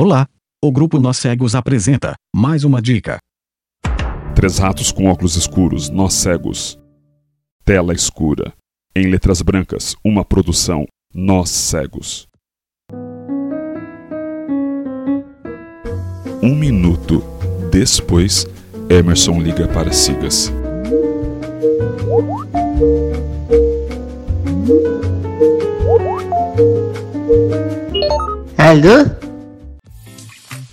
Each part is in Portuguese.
Olá! O grupo Nós Cegos apresenta mais uma dica. Três ratos com óculos escuros, nós cegos. Tela escura. Em letras brancas, uma produção, nós cegos. Um minuto depois, Emerson liga para Sigas. Alô?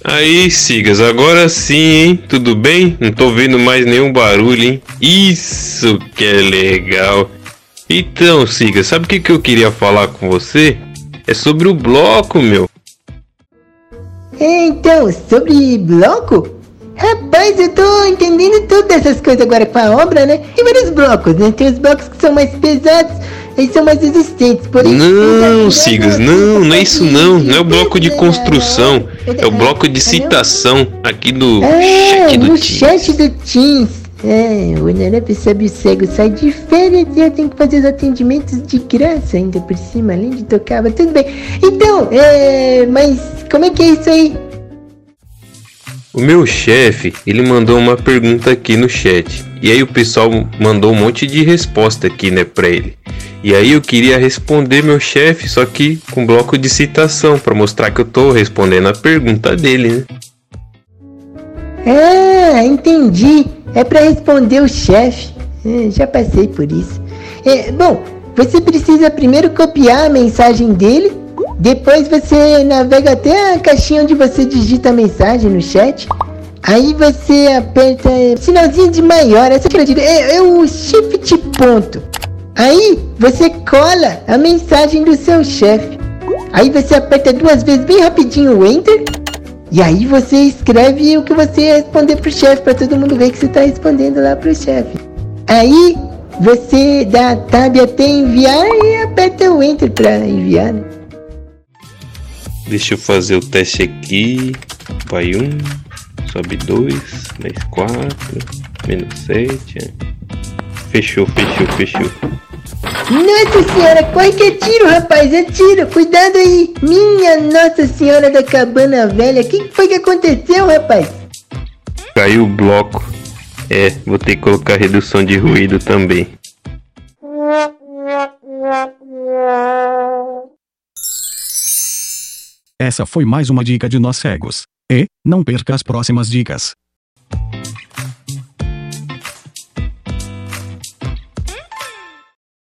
Aí, Sigas, agora sim, hein? Tudo bem? Não tô vendo mais nenhum barulho, hein? Isso que é legal. Então, Sigas, sabe o que, que eu queria falar com você? É sobre o bloco, meu. Então, sobre bloco? Rapaz, eu tô entendendo todas essas coisas agora com a obra, né? Tem vários blocos, né? Tem os blocos que são mais pesados, eles são mais resistentes, porém... Não, Sigas, não, não é isso não. Não é o bloco de construção. É o bloco de citação aqui do Ah, chat do no Teams. chat do Teams. É, o Nerep sabe o cego sai de férias e eu tenho que fazer os atendimentos de graça ainda por cima, além de tocar, mas tudo bem. Então, é, mas como é que é isso aí? O meu chefe, ele mandou uma pergunta aqui no chat. E aí o pessoal mandou um monte de resposta aqui, né, pra ele. E aí eu queria responder meu chefe, só que com bloco de citação, pra mostrar que eu tô respondendo a pergunta dele, né? Ah, entendi. É pra responder o chefe. É, já passei por isso. É, bom, você precisa primeiro copiar a mensagem dele, depois você navega até a caixinha onde você digita a mensagem no chat. Aí você aperta sinalzinho de maior, essa digo, é, é o shift ponto. Aí você cola a mensagem do seu chefe. Aí você aperta duas vezes bem rapidinho o enter. E aí você escreve o que você ia responder pro chefe, pra todo mundo ver que você tá respondendo lá pro chefe. Aí você dá tab até enviar e aperta o enter pra enviar, né? Deixa eu fazer o teste aqui. Vai um, sobe dois, mais quatro, menos sete. Fechou, fechou, fechou. Nossa senhora, corre que é tiro, rapaz, é tiro, cuidado aí. Minha Nossa Senhora da Cabana Velha, o que que foi que aconteceu, rapaz? Caiu o bloco. É, vou ter que colocar redução de ruído também. Essa foi mais uma dica de Nós Cegos. E, não perca as próximas dicas.